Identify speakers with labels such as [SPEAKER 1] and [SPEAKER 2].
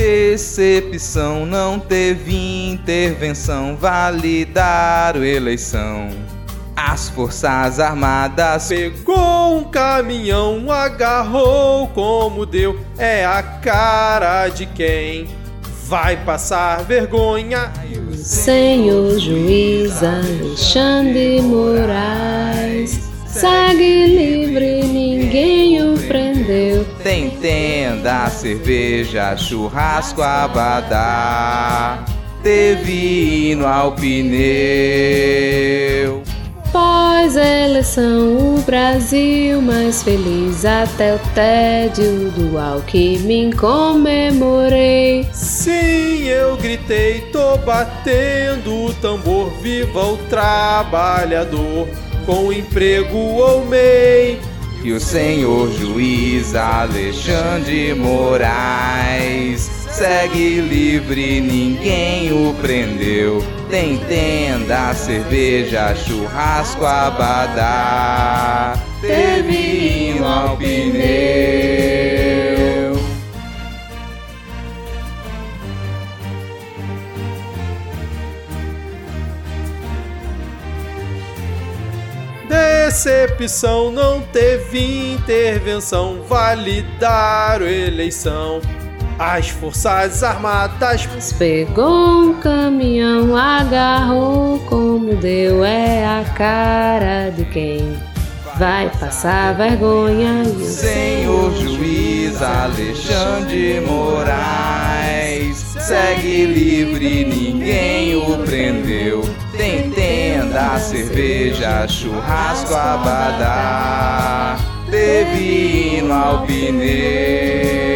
[SPEAKER 1] Decepção não teve intervenção, validaram eleição. As Forças Armadas
[SPEAKER 2] pegou um caminhão, agarrou como deu, é a cara de quem vai passar vergonha.
[SPEAKER 3] Senhor juiz Alexandre Moraes, segue livre, prendeu.
[SPEAKER 1] Tem tenda, cerveja, churrasco, abadá. Teve hino ao pneu.
[SPEAKER 3] Pós-eleição, o Brasil mais feliz até o tédio do Alckmin comemorei.
[SPEAKER 2] Sim, eu gritei, tô batendo o tambor, viva o trabalhador, com emprego ou MEI.
[SPEAKER 1] E o senhor juiz Alexandre Moraes segue livre, ninguém o prendeu. Tem tenda, cerveja, churrasco, abadá. Teve hino.
[SPEAKER 2] Decepção não teve intervenção, validaram eleição. As Forças Armadas
[SPEAKER 3] pegou um caminhão, agarrou como deu, é a cara de quem vai passar vergonha. E o
[SPEAKER 1] Senhor juiz Alexandre Moraes segue livre, ninguém o prendeu. Cerveja, churrasco, abadá. Teve hino ao pneu.